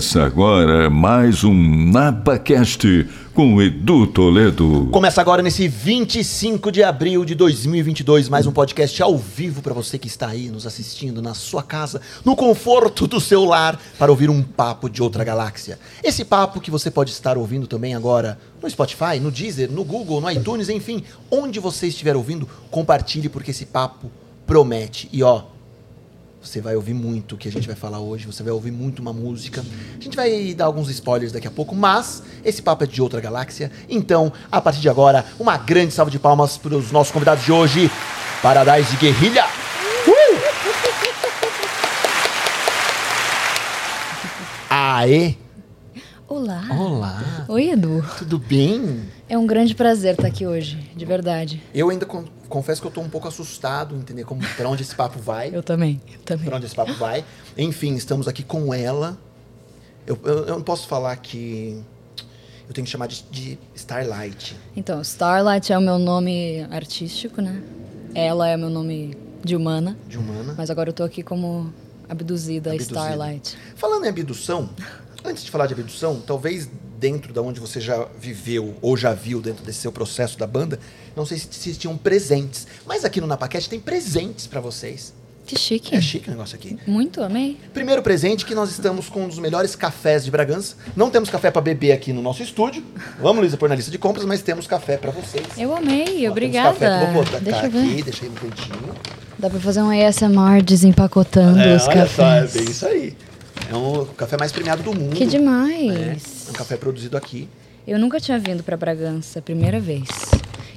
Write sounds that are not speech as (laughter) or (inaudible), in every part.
Começa agora mais um NapaCast com Edu Toledo. Começa agora nesse 25 de abril de 2022, mais um podcast ao vivo para você que está aí nos assistindo na sua casa, no conforto do seu lar, para ouvir um papo de outra galáxia. Esse papo que você pode estar ouvindo também agora no Spotify, no Deezer, no Google, no iTunes, enfim, onde você estiver ouvindo, compartilhe porque esse papo promete. E ó, você vai ouvir muito o que a gente vai falar hoje, você vai ouvir muito uma música. A gente vai dar alguns spoilers daqui a pouco, mas esse papo é de outra galáxia. Então, a partir de agora, uma grande salva de palmas para os nossos convidados de hoje, Paradise Guerrilha. Uh! Aê! Olá. Olá! Oi, Edu. Tudo bem? É um grande prazer estar aqui hoje, de verdade. Eu ainda con- confesso que eu tô um pouco assustado, entender como para onde esse papo vai. Eu também, eu também. Pra onde esse papo vai. Enfim, estamos aqui com ela. Eu, eu, eu não posso falar que. Eu tenho que chamar de, de Starlight. Então, Starlight é o meu nome artístico, né? Ela é meu nome de humana, De humana. mas agora eu tô aqui como abduzida, Abduzida. Starlight. Falando em abdução, antes de falar de abdução, talvez dentro da onde você já viveu ou já viu dentro desse seu processo da banda, não sei se, se tinham presentes. Mas aqui no Napaquete tem presentes pra vocês. Que chique. É chique o negócio aqui. Muito, amei. Primeiro presente que nós estamos com um dos melhores cafés de Bragança. Não temos café pra beber aqui no nosso estúdio. Vamos, Luísa, pôr na lista de compras, mas temos café pra vocês. Eu amei, Ó, obrigada. café vou botar Deixa eu ver. aqui, deixa aí no cantinho. Dá pra fazer um ASMR desempacotando os olha só, é cafés. bem isso aí. É um café mais premiado do mundo. Que É, demais. é um café produzido aqui. Eu nunca tinha vindo pra Bragança, primeira vez.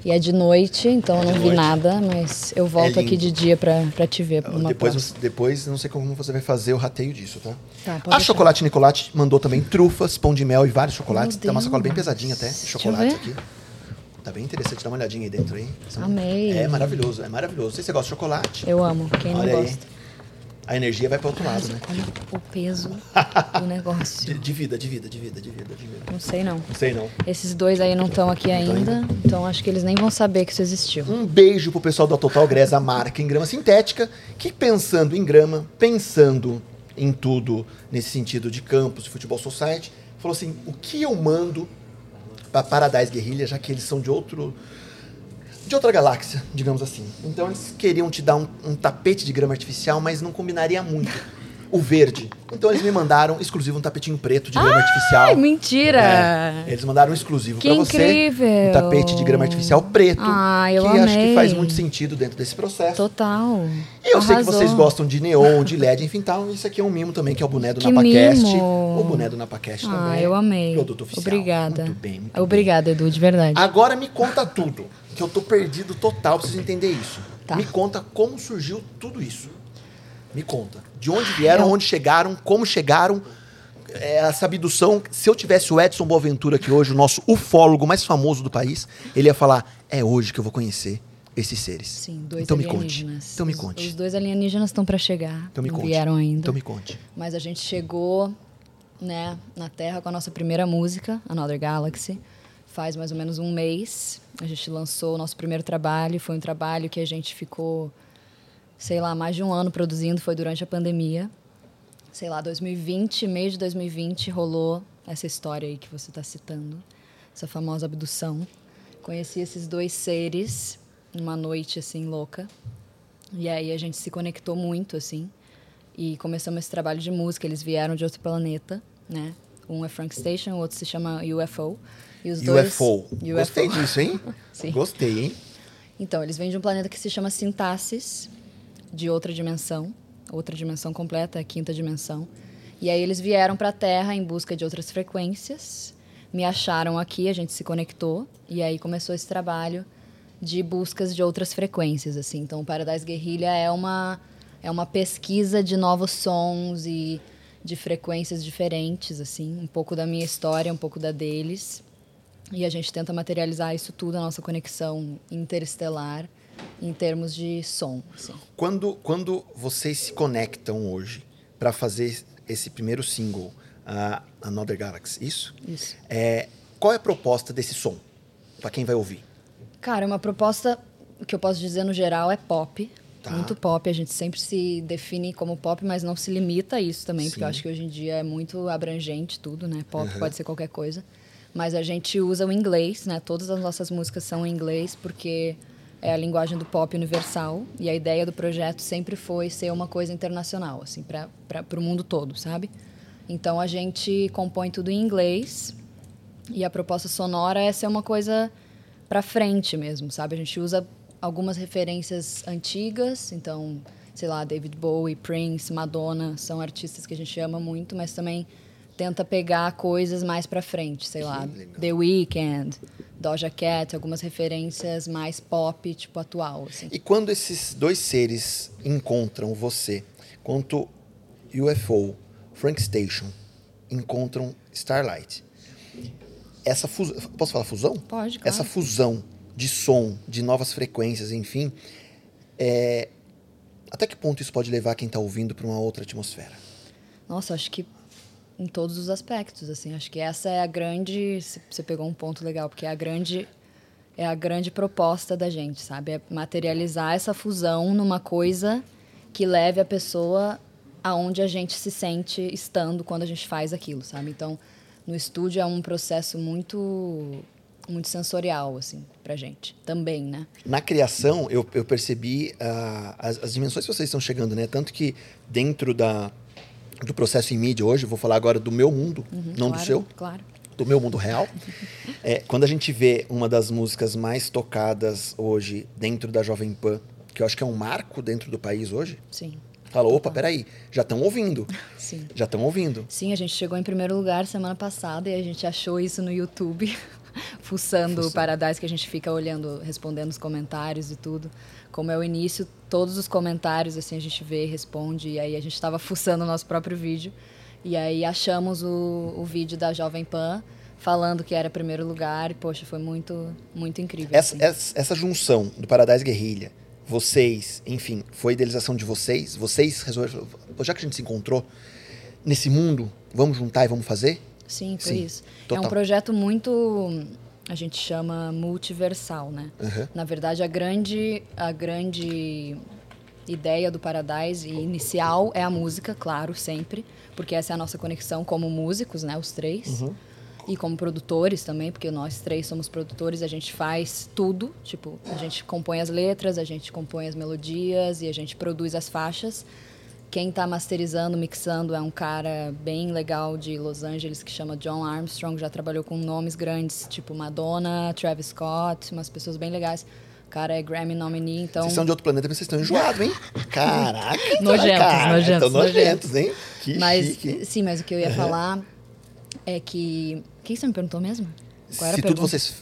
E é de noite, então eu É não de vi noite. nada, mas eu volto É aqui de dia pra, pra te ver Depois, próxima. depois, não sei como você vai fazer o rateio disso, tá? Tá, pode a deixar. Chocolate Nicolate mandou também trufas, pão de mel e vários chocolates. Meu Tem uma sacola bem pesadinha até, de eu ver. aqui. Tá bem interessante, dá uma olhadinha aí dentro. São- Amei. É maravilhoso, é maravilhoso. Não sei se você gosta de chocolate. Eu amo, quem Olha não aí. A energia vai para outro lado, né? Olha o peso (laughs) do negócio. De, de vida, de vida, de vida, de vida, de vida. Não sei não. Não sei não. Esses dois aí não estão aqui tão ainda, então acho que eles nem vão saber que isso existiu. Um beijo pro pessoal da Total Grés, a marca em grama sintética, que pensando em grama, pensando em tudo nesse sentido de campus, de futebol society, falou assim: o que eu mando para Paradise Guerrilha, já que eles são de outro. De outra galáxia, digamos assim. Então eles queriam te dar um, um tapete de grama artificial, mas não combinaria muito. O verde. Então eles me mandaram exclusivo um tapetinho preto de grama artificial. Ai, mentira! É, eles mandaram um exclusivo pra você. incrível! Um tapete de grama artificial preto. Ah, eu que acho que amei. faz muito sentido dentro desse processo. Total. E eu sei que Arrasou. vocês gostam de neon, de LED, enfim, tal. Isso aqui é um mimo também, que é o boné do Que NapaCast. mimo! O boné do NapaCast Ah, também. eu amei. Produto oficial. Obrigada. Muito bem, muito Obrigada, Edu, de verdade. bem. Agora me conta tudo, que eu tô perdido total, preciso entender isso. Tá. Me conta como surgiu tudo isso. Me conta. De onde vieram, Eu- onde chegaram, como chegaram. É, essa abdução, se eu tivesse o Edson Boaventura aqui hoje, o nosso ufólogo mais famoso do país, ele ia falar: é hoje que eu vou conhecer esses seres. Sim, dois então me conte. alienígenas. Então me conte. Os dois alienígenas estão pra chegar. Então me não conte. vieram ainda. Então me conte. Mas a gente chegou, né, na Terra com a nossa primeira música, Another Galaxy, faz mais ou menos um mês. A gente lançou o nosso primeiro trabalho. Foi um trabalho que a gente ficou, sei lá, mais de um ano produzindo. Foi durante a pandemia. Sei lá, 2020, meio de 2020, rolou essa história aí que você está citando, essa famosa abdução. Conheci esses dois seres numa noite assim louca. E aí a gente se conectou muito, assim. E começamos esse trabalho de música. Eles vieram de outro planeta, né? Um é Frank Station, o outro se chama UFO. E os dois... UFO. Gostei disso, hein? (laughs) Sim. Gostei, hein? Então, eles vêm de um planeta que se chama Sintaxis, de outra dimensão. Outra dimensão completa, a quinta dimensão. E aí eles vieram para a Terra em busca de outras frequências. Me acharam aqui, a gente se conectou. E aí começou esse trabalho de buscas de outras frequências, assim. Então, o Paradise Guerrilha é uma é uma pesquisa de novos sons e de frequências diferentes, assim, um pouco da minha história, um pouco da deles. E a gente tenta materializar isso tudo, a nossa conexão interestelar, em termos de som. assim. Quando, quando vocês se conectam hoje para fazer esse primeiro single, a Another Galaxy, isso? Isso. É, qual é a proposta desse som? Para quem vai ouvir? Cara, uma proposta, o que eu posso dizer no geral é pop. Tá. Muito pop, a gente sempre se define como pop, mas não se limita a isso também, porque eu Sim. acho que hoje em dia é muito abrangente tudo, né? Pop pode ser qualquer coisa. Mas a gente usa o inglês, né? Todas as nossas músicas são em inglês, porque é a linguagem do pop universal. E a ideia do projeto sempre foi ser uma coisa internacional, assim, para o mundo todo, sabe? Então a gente compõe tudo em inglês. E a proposta sonora é ser uma coisa para frente mesmo, sabe? A gente usa algumas referências antigas, então, sei lá, David Bowie, Prince, Madonna, são artistas que a gente ama muito, mas também tenta pegar coisas mais para frente, sei lá. The Weeknd, Doja Cat, algumas referências mais pop, tipo atual, assim. E quando esses dois seres encontram você, quanto UFO, Frank Station, encontram Starlight, essa fusão. Posso falar fusão? Pode, claro. Essa fusão de som, de novas frequências, enfim. é, Até que ponto isso pode levar quem está ouvindo para uma outra atmosfera? Nossa, acho que em todos os aspectos, assim, acho que essa é a grande, você pegou um ponto legal, porque é a grande é a grande proposta da gente, sabe? É materializar essa fusão numa coisa que leve a pessoa aonde a gente se sente estando quando a gente faz aquilo, sabe? Então, no estúdio é um processo muito muito sensorial assim pra gente, também, né? Na criação, eu, eu percebi ah, as, as dimensões que vocês estão chegando, né? Tanto que dentro da, do processo em mídia hoje, vou falar agora do meu mundo, não do Claro, seu, Claro. do meu mundo real. (laughs) É, quando a gente vê uma das músicas mais tocadas hoje dentro da Jovem Pan, que eu acho que é um marco dentro do país hoje, Sim. fala, opa, peraí, já estão ouvindo, (laughs) Sim. já estão ouvindo. Sim, a gente chegou em primeiro lugar semana passada e a gente achou isso no YouTube, (laughs) fuçando o Paradise, que a gente fica olhando, respondendo os comentários e tudo. Como é o início, todos os comentários, assim, a gente vê, responde, e aí a gente estava fuçando o nosso próprio vídeo. E aí achamos o, o vídeo da Jovem Pan falando que era primeiro lugar e, poxa, foi muito, muito incrível. Essa, assim. essa, essa junção do Paradise Guerrilha, vocês, enfim, foi idealização de vocês? Vocês resolveram, já que a gente se encontrou nesse mundo, vamos juntar e vamos fazer? Sim, foi Sim, isso. É total. um projeto muito, a gente chama multiversal, né? Uhum. Na verdade, a grande, a grande ideia do Paradise inicial é a música, claro, sempre, porque essa é a nossa conexão como músicos, né, os três. Uhum. E como produtores também, porque nós três somos produtores, a gente faz tudo, tipo, a gente compõe as letras, a gente compõe as melodias e a gente produz as faixas. Quem está masterizando, mixando é um cara bem legal de Los Angeles que chama John Armstrong, já trabalhou com nomes grandes, tipo Madonna, Travis Scott, umas pessoas bem legais. O cara é Grammy nominee, então Vocês são de outro planeta, mas vocês estão enjoados, hein? Caraca! (laughs) Nojentos, cara, nojentos, Estão nojentos, hein? Que mas chique. sim, mas o que eu ia falar é que o que você me perguntou mesmo? Qual era Se a tudo pergunta? vocês,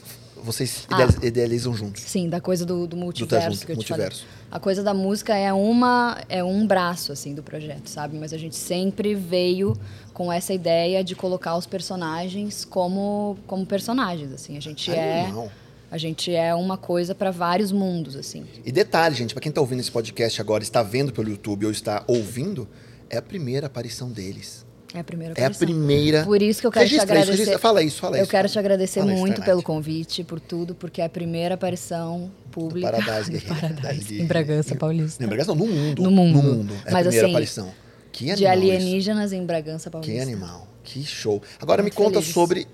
vocês Ah. idealiz- idealizam juntos. Sim, da coisa do, do multiverso junto, que eu te multiverso. falei. A coisa da música é uma é um braço assim do projeto, sabe? Mas a gente sempre veio com essa ideia de colocar os personagens como como personagens, assim. A gente é Animal. a gente é uma coisa para vários mundos, assim. E detalhe, gente, pra quem tá ouvindo esse podcast agora, está vendo pelo YouTube ou está ouvindo, é a primeira aparição deles. É a primeira É a aparição. primeira. Por isso que eu quero te Registra isso, agradecer. registra. Fala isso, fala eu isso. quero te agradecer Fala isso, muito Starlight. pelo convite, por tudo, porque é a primeira aparição pública Paradise (laughs) do. Paradise, em Bragança Paulista. Em Bragança, não, no mundo. No mundo. No mundo. É Mas, a primeira assim, aparição. Que de animal isso. alienígenas em Bragança Paulista. Que animal. Que show. Agora Muito me conta felizes. sobre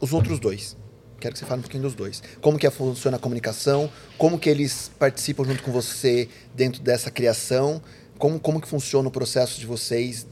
os outros dois. Quero que você fale um pouquinho dos dois. Como que funciona a comunicação? Como que eles participam junto com você dentro dessa criação? Como, como que funciona o processo de vocês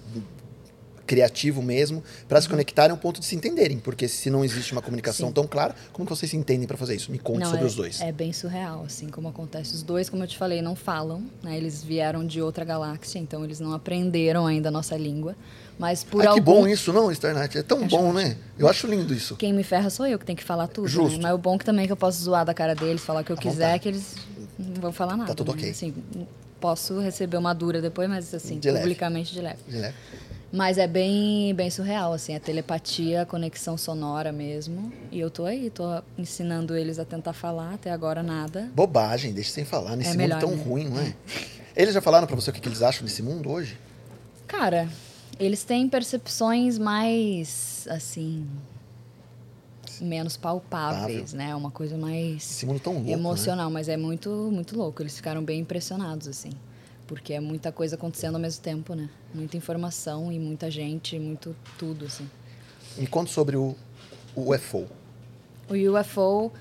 criativo mesmo, para se conectarem ao ponto de se entenderem, porque se não existe uma comunicação Sim. tão clara, como que vocês se entendem para fazer isso? Me conte Não, sobre é, os dois. É bem surreal, assim, como acontece. Os dois, como eu te falei, não falam, né? Eles vieram de outra galáxia, então eles não aprenderam ainda a nossa língua. Mas por Ai, algum... que bom isso, não, Starlight? É tão Acho bom, né? Eu acho lindo isso. Quem me ferra sou eu que tenho que falar tudo. Justo. Né? Mas o bom que também é que eu posso zoar da cara deles, falar o que eu À quiser, vontade. que eles não vão falar nada. tudo né? ok. Assim, posso receber uma dura depois, mas assim, De leve. publicamente de leve. Né? Mas é bem, bem surreal, assim, a telepatia, a conexão sonora mesmo. E eu tô aí, tô ensinando eles a tentar falar, até agora nada. Bobagem, deixa sem falar. Nesse É mundo melhor, tão né? ruim, não é? (laughs) Eles já falaram pra você o que que eles acham desse mundo hoje? Cara, eles têm percepções mais, assim, menos palpáveis, né? Uma coisa mais Esse mundo tão louco, né? emocional, mas é muito, muito louco. Eles ficaram bem impressionados, assim. Porque é muita coisa acontecendo ao mesmo tempo, né? Muita informação e muita gente, muito tudo, assim. Me conta sobre o, o UFO. O UFO,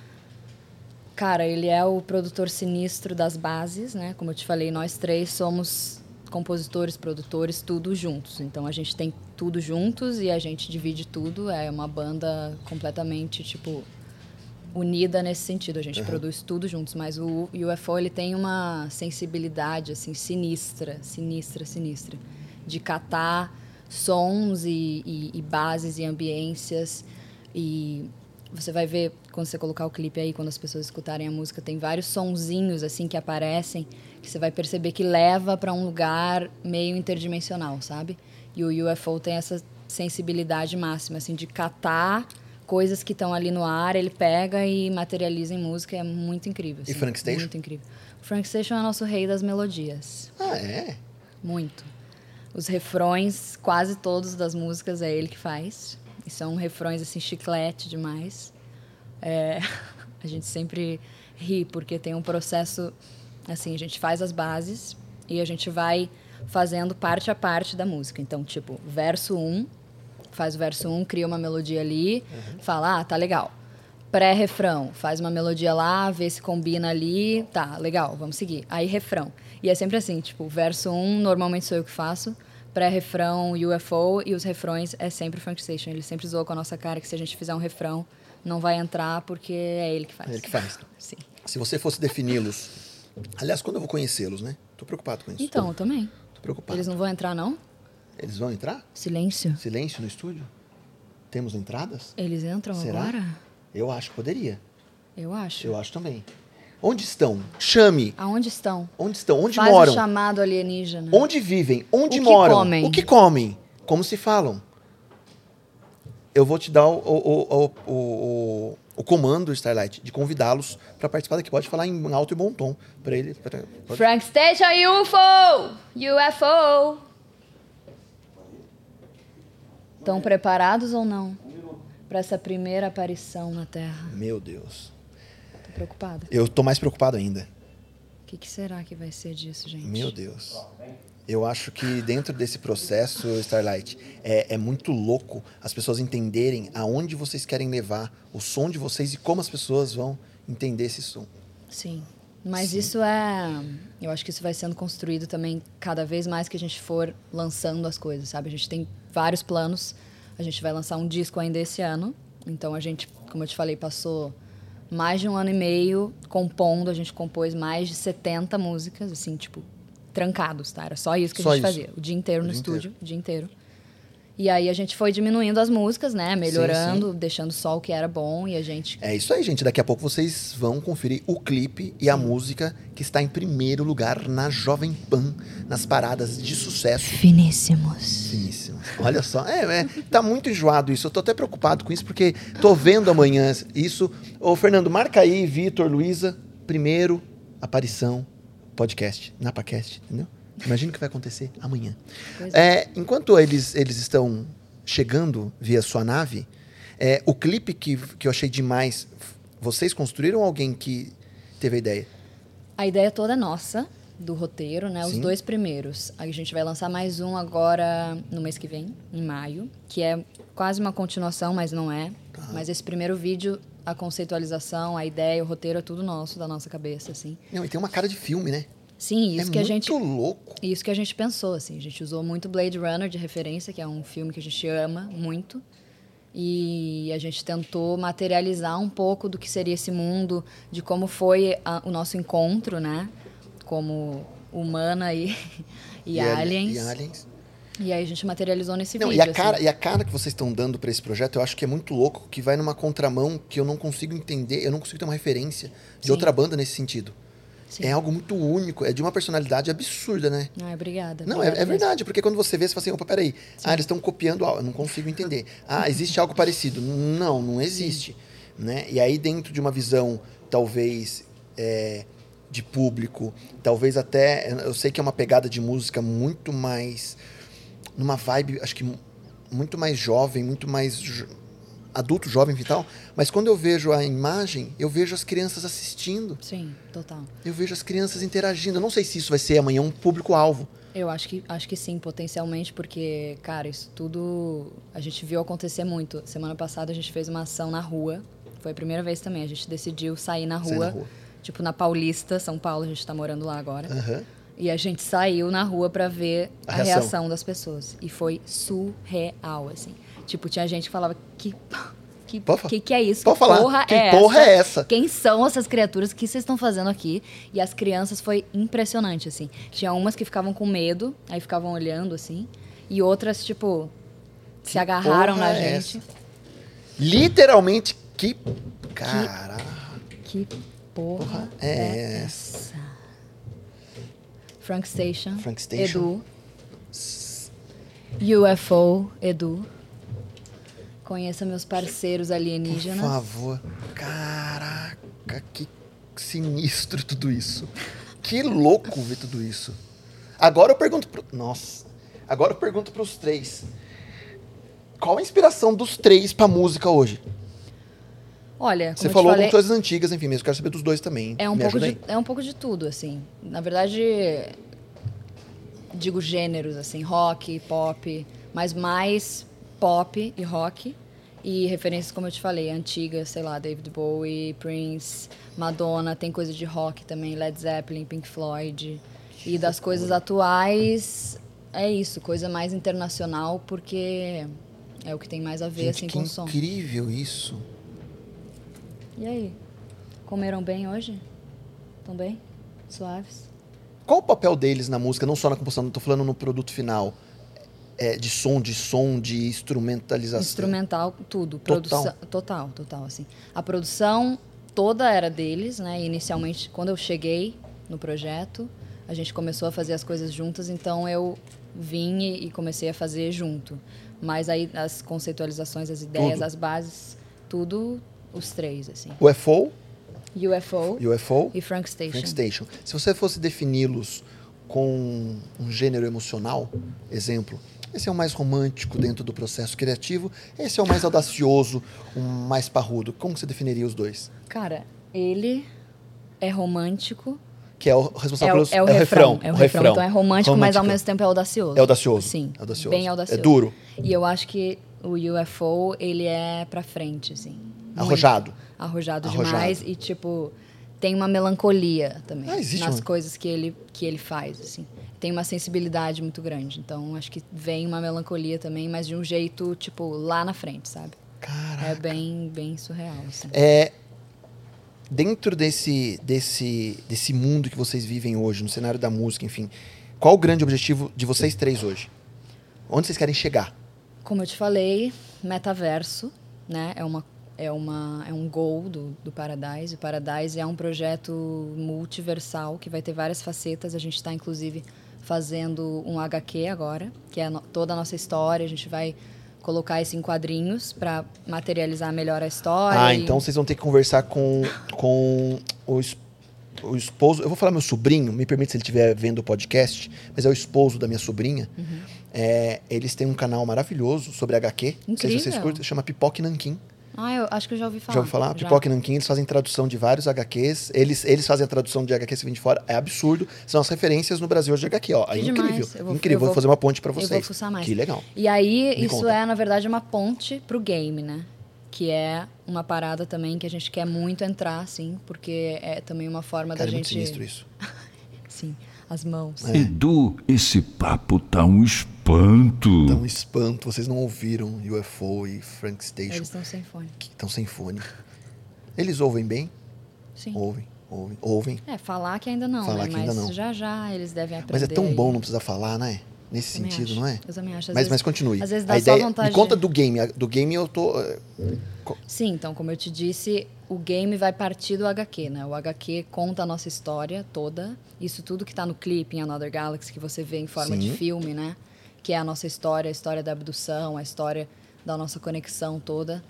cara, ele é o produtor sinistro das bases, né? Como eu te falei, nós três somos compositores, produtores, tudo juntos. Então a gente tem tudo juntos e a gente divide tudo. É uma banda completamente, tipo, unida nesse sentido. A gente Uhum. produz tudo juntos, mas o UFO ele tem uma sensibilidade assim sinistra, sinistra, sinistra, de catar sons e, e- e bases e ambiências e você vai ver quando você colocar o clipe aí, quando as pessoas escutarem a música, tem vários sonzinhos assim que aparecem que você vai perceber que leva para um lugar meio interdimensional, sabe? E o UFO tem essa sensibilidade máxima assim de catar coisas que estão ali no ar, ele pega e materializa em música, é muito incrível. E assim, Frank Station? Muito incrível. Frank Station é nosso rei das melodias. Ah, é? Muito. Os refrões, quase todos das músicas é ele que faz. E são refrões assim chiclete demais. É, (laughs) a gente sempre ri porque tem um processo assim, a gente faz as bases e a gente vai fazendo parte a parte da música. Então, tipo, verso 1, faz o verso 1, cria uma melodia ali, fala: "Ah, tá legal". Pré-refrão, faz uma melodia lá, vê se combina ali, tá, legal, vamos seguir. Aí refrão. E é sempre assim, tipo, verso 1, normalmente sou eu que faço, pré-refrão, UFO, e os refrões é sempre Frank Station. Ele sempre zoou com a nossa cara que se a gente fizer um refrão, não vai entrar porque é ele que faz. É ele que faz. (laughs) Sim. Se você fosse defini-los. Aliás, quando eu vou conhecê-los, né? Tô preocupado com isso. Então, eu também. Tô preocupado. Eles não vão entrar, não? Eles vão entrar? Silêncio. Silêncio no estúdio? Temos entradas? Eles entram Será? agora? Eu acho que poderia. Eu acho. Eu acho também. Onde estão? Chame. Aonde estão? Onde estão? Onde Faz moram? o chamado alienígena. Onde vivem? Onde O que moram? comem? O que comem? Como se falam? Eu vou te dar o, o, o, o, o, o comando, Starlight, de convidá-los para participar daqui. Pode falar em alto e bom tom para ele. pra- pode- Frank Station UFO! UFO! Estão preparados ou não? Para essa primeira aparição na Terra. Meu Deus. Tô preocupada. Eu tô mais preocupado ainda. O que, que será que vai ser disso, gente? Meu Deus. Eu acho que dentro desse processo, Starlight, é, é muito louco as pessoas entenderem aonde vocês querem levar o som de vocês e como as pessoas vão entender esse som. Sim. Mas Sim. isso é. Eu acho que isso vai sendo construído também cada vez mais que a gente for lançando as coisas, sabe? A gente tem vários planos. A gente vai lançar um disco ainda esse ano. Então a gente, como eu te falei, passou mais de um ano e meio compondo. A gente compôs mais de 70 músicas, assim, tipo, trancados, tá? Era só isso que Só a gente isso. fazia. O dia inteiro O no dia estúdio, o dia inteiro. E aí a gente foi diminuindo as músicas, né? Melhorando, deixando só o que era bom e a gente É isso aí, gente. Daqui a pouco vocês vão conferir o clipe e a música que está em primeiro lugar na Jovem Pan, nas paradas de sucesso. finíssimos. Finíssimo. Olha só, é, é, tá muito enjoado isso. Eu tô até preocupado com isso, porque tô vendo amanhã isso. Ô, Fernando, marca aí, Vitor, Luísa, primeiro aparição, podcast, NapaCast, entendeu? Imagina o que vai acontecer amanhã. Pois É, enquanto eles, eles estão chegando via sua nave, é, o clipe que, que eu achei demais, vocês construíram ou alguém que teve a ideia? A ideia toda é nossa, do roteiro, né? Os Sim. dois primeiros. A gente vai lançar mais um agora no mês que vem, em maio, que é quase uma continuação, mas não é. Tá. Mas esse primeiro vídeo, a conceitualização, a ideia, o roteiro é tudo nosso, da nossa cabeça, assim. Não, e tem uma cara de filme, né? Sim, isso é que a muito gente louco. isso que a gente pensou, assim. A gente usou muito Blade Runner de referência, que é um filme que a gente ama muito. E a gente tentou materializar um pouco do que seria esse mundo, de como foi a- o nosso encontro, né? Como humana (laughs) e, e, ali- aliens. E aliens. E aí a gente materializou nesse Não, vídeo. e, a cara, assim. e a cara que vocês estão dando pra esse projeto, eu acho que é muito louco, que vai numa contramão que eu não consigo entender, eu não consigo ter uma referência de Sim. outra banda nesse sentido. Sim. É algo muito único, é de uma personalidade absurda, né? Ai, obrigada. Não, é, é verdade, porque quando você vê, você fala assim, opa, peraí, ah, eles estão copiando algo, eu não consigo entender. (laughs) Ah, existe algo parecido. Não, não existe. Né? E aí, dentro de uma visão, talvez, é, de público, talvez até, eu sei que é uma pegada de música muito mais, numa vibe, acho que mu- muito mais jovem, muito mais adulto, jovem e tal, mas quando eu vejo a imagem, eu vejo as crianças assistindo, Sim, total. eu vejo as crianças interagindo. Eu não sei se isso vai ser amanhã um público-alvo. Eu acho que, acho que sim, potencialmente, porque, cara, isso tudo a gente viu acontecer muito. Semana passada a gente fez uma ação na rua. Foi a primeira vez também. A gente decidiu sair na rua. Sair na rua. Tipo, na Paulista, São Paulo, a gente tá morando lá agora. Aham. E a gente saiu na rua pra ver A a, reação. reação. das pessoas. E foi surreal, assim. Tipo, tinha gente que falava que. (laughs) Que, que, que é isso? Pode que falar. porra Que é porra essa? é essa? Quem são essas criaturas? O que vocês estão fazendo aqui? E as crianças foi impressionante, assim. Tinha umas que ficavam com medo, aí ficavam olhando, assim. E outras, tipo, se agarraram na é gente. Literalmente, que. Caraca. Que porra, Porra é é essa? Frank Station. Frank Station. Edu. UFO, Edu. Conheça meus parceiros Por alienígenas. favor. Caraca, que sinistro tudo isso. Que louco ver tudo isso. Agora eu pergunto pro... Nossa. Agora eu pergunto pros três. Qual a inspiração dos três pra música hoje? Olha, como Você eu te falou falei, coisas antigas, enfim, mas eu quero saber dos dois também. é um, Me pouco de, é um pouco de tudo, assim. Na verdade, digo gêneros, assim, rock, pop, mas mais pop e rock. E referências, como eu te falei, antigas, sei lá, David Bowie, Prince, Madonna, tem coisa de rock também, Led Zeppelin, Pink Floyd. E das coisas atuais, é isso, coisa mais internacional, porque é o que tem mais a ver, Gente, assim, com o som. incrível isso. E aí? Comeram bem hoje? Estão bem? Suaves? Qual o papel deles na música, não só na composição, não tô falando no produto final. É, de som, de som, de instrumentalização. Instrumental, tudo. Total. Produção, total, total, assim. A produção toda era deles, né? Inicialmente, quando eu cheguei no projeto, a gente começou a fazer as coisas juntas, então eu vim e comecei a fazer junto. Mas aí as conceitualizações, as ideias, Tudo. as bases, tudo os três, assim. UFO, UFO UFO e Frank Station. Frank Station. Se você fosse defini-los com um gênero emocional, exemplo, esse é o mais romântico dentro do processo criativo, esse é o mais audacioso, o mais parrudo. Como você definiria os dois? Cara, ele é romântico, Que é o responsável É o, pelos é o refrão, é o refrão. Então é romântico, mas ao mesmo tempo é audacioso. É audacioso. Sim, É audacioso. bem audacioso. É duro. E eu acho que o UFO, ele é pra frente, assim. Arrojado. Arrojado, Arrojado. demais e, tipo, tem uma melancolia também Ah, nas uma- coisas que ele, que ele faz, assim. Tem uma sensibilidade muito grande. Então, acho que vem uma melancolia também, mas de um jeito, tipo, lá na frente, sabe? Caraca. É bem, bem surreal, assim. É, dentro desse, desse, desse mundo que vocês vivem hoje, no cenário da música, enfim, qual o grande objetivo de vocês três hoje? Onde vocês querem chegar? Como eu te falei, metaverso, né? É uma é uma é um goal do, do Paradise. O Paradise é um projeto multiversal que vai ter várias facetas. A gente está inclusive fazendo um HQ agora, que é toda a nossa história. A gente vai colocar isso em quadrinhos para materializar melhor a história. Ah, e- então vocês vão ter que conversar com, com o, o esposo. Eu vou falar meu sobrinho, me permite se ele estiver vendo o podcast, mas é o esposo da minha sobrinha. Uhum. É, eles têm um canal maravilhoso sobre HQ. Não sei se vocês Incrível. curtem, chama Pipoque Nanquim. Ah, eu acho que eu já ouvi falar. Já ouviu falar? Já. Pipoque Nanquim, eles fazem tradução de vários HQs. Eles, eles fazem a tradução de HQs que vem de fora. É absurdo. São as referências no Brasil hoje de HQ, ó. É incrível. demais. Eu vou- incrível. eu Vou vou- fazer uma ponte pra eu vou vocês. fuçar mais. Que legal. E aí, Me isso conta. é, na verdade, uma ponte pro game, né? Que é uma parada também que a gente quer muito entrar, assim, porque é também uma forma Cara, é da muito gente. sinistro isso. (laughs) Sim, as mãos. É. Edu, esse papo tá um espanto. Então, espanto. Vocês não ouviram UFO e Frank Station, Eles estão sem fone. estão sem fone. Eles ouvem bem? Sim. Ouvem, ouvem, ouvem. É, falar que ainda não, Falar né? que Mas ainda não. já já eles devem aprender. Mas é tão bom não precisar falar, né? Nesse Também sentido, acho. não é? Eu também acho. Às Mas, vezes- mas continue. Às vezes dá a só ideia, vontade Me conta de- do game. Do game eu tô... eh, Sim, então, como eu te disse, o game vai partir do HQ, né? O HQ conta a nossa história toda. Isso tudo que tá no clipe em Another Galaxy, que você vê em forma Sim. de filme, né? Que é a nossa história, a história da abdução, a história da nossa conexão toda.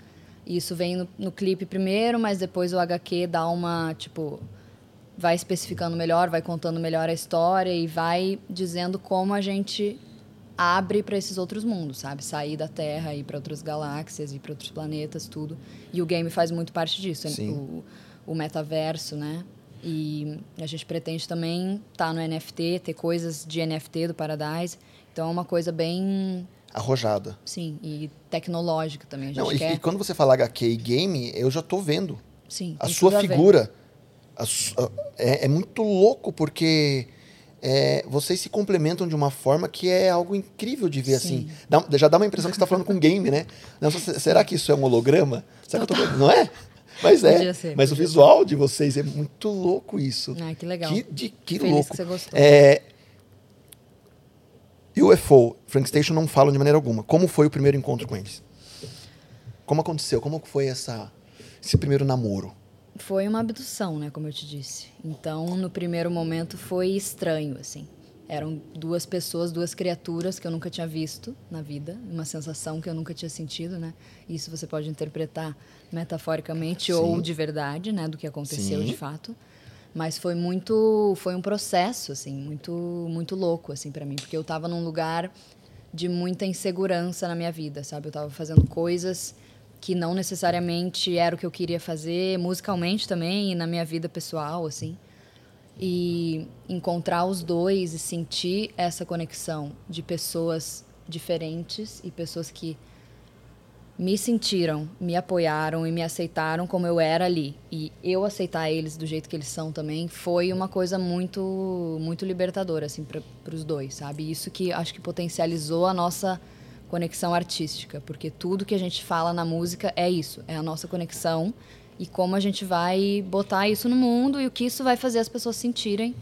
Isso vem no, no clipe primeiro, mas depois o HQ dá uma, tipo... Vai especificando melhor, vai contando melhor a história e vai dizendo como a gente abre para esses outros mundos, sabe? Sair da Terra, ir para outras galáxias, ir para outros planetas, tudo. E o game faz muito parte disso, Sim. o, o metaverso, né? E a gente pretende também estar no NFT, ter coisas de NFT do Paradise. Então é uma coisa bem, Arrojada. sim, e tecnológica também. A gente Não, e, e quando você fala HQ e game, eu já tô vendo. sim, A sua ver. É, é muito louco porque é, vocês se complementam de uma forma que é algo incrível de ver Sim. assim. Dá- já dá uma impressão que você está falando com um game, né? Não, se- será que isso é um holograma? Será que eu tô... Não é? Mas é. Ser, Mas o visual de vocês é muito louco isso. Ah, que legal. Que, de, que Feliz louco. que você gostou. É, UFO, Frank Station não falam de maneira alguma. Como foi o primeiro encontro com eles? Como aconteceu? Como foi essa, esse primeiro namoro? Foi uma abdução, né, como eu te disse. Então, no primeiro momento foi estranho, assim. Eram duas pessoas, duas criaturas que eu nunca tinha visto na vida, uma sensação que eu nunca tinha sentido, né? Isso você pode interpretar metaforicamente ou de verdade, né, do que aconteceu Sim. de fato. Mas foi muito, foi um processo assim, muito muito louco assim para mim, porque eu estava num lugar de muita insegurança na minha vida, sabe? Eu estava fazendo coisas que não necessariamente era o que eu queria fazer, musicalmente também e na minha vida pessoal, assim. E encontrar os dois e sentir essa conexão de pessoas diferentes e pessoas que me sentiram, me apoiaram e me aceitaram como eu era ali. E eu aceitar eles do jeito que eles são também foi uma coisa muito muito libertadora assim para os dois, sabe? Isso que acho que potencializou a nossa conexão artística, porque tudo que a gente fala na música é isso, é a nossa conexão e como a gente vai botar isso no mundo e o que isso vai fazer as pessoas sentirem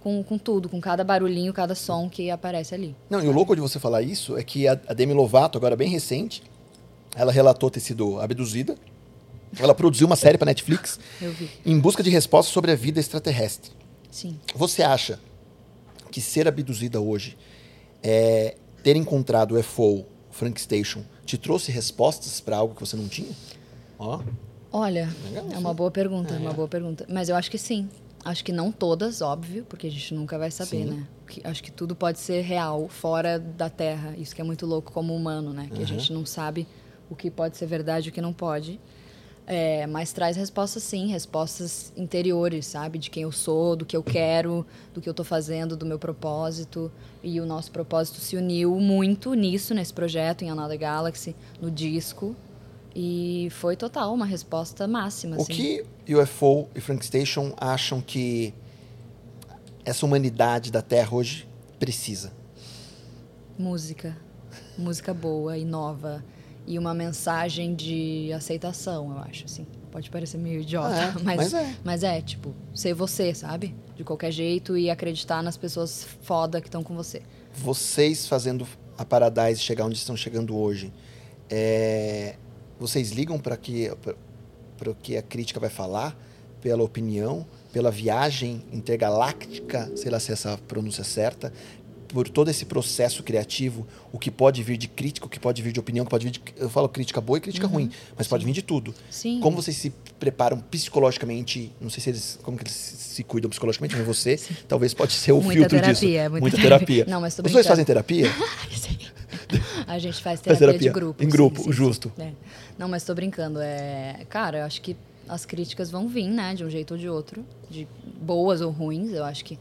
com, com tudo, com cada barulhinho, cada som que aparece ali. Não, e o louco de você falar isso é que a, a Demi Lovato, agora bem recente, ela relatou ter sido abduzida. Ela produziu uma série para Netflix (laughs) em busca de respostas sobre a vida extraterrestre. Sim. Você acha que ser abduzida hoje, é, ter encontrado o UFO, Frank Station, te trouxe respostas para algo que você não tinha? Ó, Olha, Legal, é sim. uma boa pergunta, é uma boa pergunta. Mas eu acho que sim. Acho que não todas, óbvio, porque a gente nunca vai saber, Sim. né? Que- acho que tudo pode ser real fora da Terra. Isso que é muito louco como humano, né? Que a gente não sabe o que pode ser verdade e o que não pode. É, mas traz respostas sim, respostas interiores, sabe? De quem eu sou, do que eu quero, do que eu tô fazendo, do meu propósito. E o nosso propósito se uniu muito nisso, nesse projeto, em Another Galaxy, no disco. E foi total, uma resposta máxima. o assim. que UFO e Frank Station acham que essa humanidade da Terra hoje precisa? Música. Música boa e nova. E uma mensagem de aceitação, eu acho, assim. Pode parecer meio idiota, Ah, é, (laughs) mas, mas é. mas é, tipo, ser você, sabe? De qualquer jeito e acreditar nas pessoas foda que estão com você. Vocês fazendo a Paradise chegar onde estão chegando hoje, é, vocês ligam para que para o que a crítica vai falar, pela opinião, pela viagem intergaláctica, sei lá se essa pronúncia é certa, por todo esse processo criativo, o que pode vir de crítica, o que pode vir de opinião, o que pode vir de, eu falo crítica boa e crítica ruim, mas pode vir de tudo. Sim. Como vocês se preparam psicologicamente? Não sei se eles como que eles se cuidam psicologicamente, mas você talvez pode ser o Muita filtro disso. terapia, muita muita terapia. terapia. Não, mas tô Os dois brincando. fazem terapia? (laughs) A gente faz (laughs) Faz terapia, terapia de grupo. em sim, grupo, sim, sim. justo. É. Não, mas tô brincando. É... Cara, eu acho que as críticas vão vir, né? De um jeito ou de outro. De boas ou ruins. Eu acho que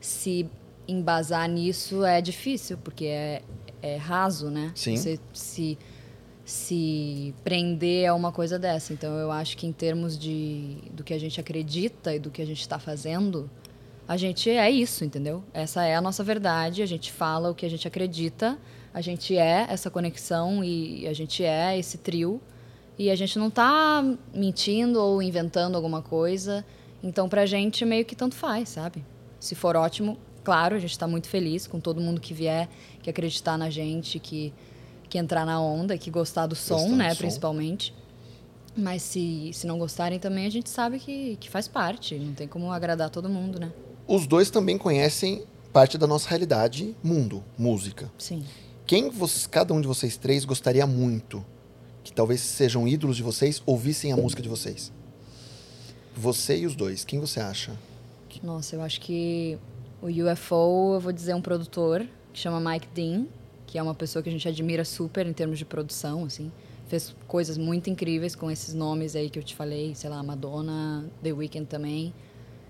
se embasar nisso é difícil, porque é, é raso, né? Sim. Você se, se prender a uma coisa dessa. Então, eu acho que em termos de do que a gente acredita e do que a gente está fazendo, a gente é isso, entendeu? Essa é a nossa verdade, a gente fala o que a gente acredita, a gente é essa conexão e a gente é esse trio. E a gente não tá mentindo ou inventando alguma coisa. Então, pra gente, meio que tanto faz, sabe? Se for ótimo, claro, a gente tá muito feliz com todo mundo que vier, que acreditar na gente, que, que entrar na onda, que gostar do som, Gostar do né, som. principalmente. Mas se, se não gostarem também, a gente sabe que, que faz parte. Não tem como agradar todo mundo, né? Os dois também conhecem parte da nossa realidade, mundo, música. Sim. Quem vocês, cada um de vocês três gostaria muito que talvez sejam ídolos de vocês, ouvissem a música de vocês? Você e os dois, quem você acha? Nossa, eu acho que o UFO, eu vou dizer um produtor que chama Mike Dean. que é uma pessoa que a gente admira super em termos de produção, assim. Fez coisas muito incríveis com esses nomes aí que eu te falei, sei lá, Madonna, The Weeknd também.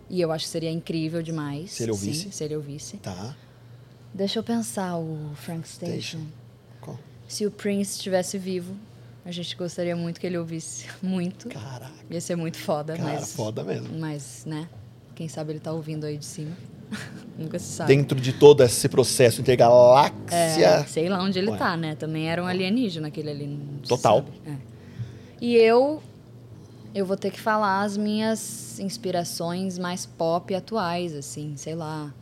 E eu acho que seria incrível demais. Se ele ouvisse? Sim, se ele ouvisse. Tá. Deixa eu pensar, o Frank Station. Qual? Se o Prince estivesse vivo, a gente gostaria muito que ele ouvisse. (laughs) Muito. Caraca. Ia ser muito foda, Cara, mas. foda mesmo. Mas, né? Quem sabe ele tá ouvindo aí de cima. (laughs) Nunca se sabe. Dentro de todo esse processo intergaláxia. É, sei lá onde ele Ué. tá, né? Também era um alienígena aquele ali. Total. É. E eu, eu vou ter que falar as minhas inspirações mais pop atuais, assim, sei lá.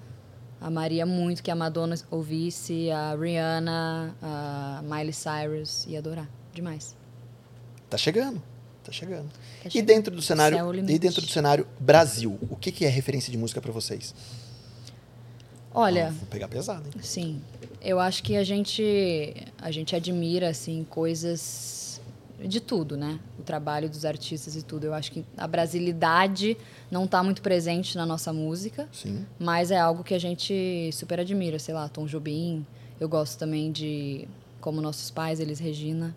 Amaria muito que a Madonna ouvisse, a Rihanna, a Miley Cyrus, ia adorar. Demais. Tá chegando. Tá chegando. Tá E chegando. dentro do cenário, é e dentro do cenário Brasil, o que, que é referência de música pra vocês? Olha, vou pegar pesado, hein? Sim, eu acho que a gente a gente admira assim coisas de tudo, né? O trabalho dos artistas e tudo. Eu acho que a brasilidade não está muito presente na nossa música, Sim. mas é algo que a gente super admira, sei lá, Tom Jobim. Eu gosto também de como nossos pais, eles Regina.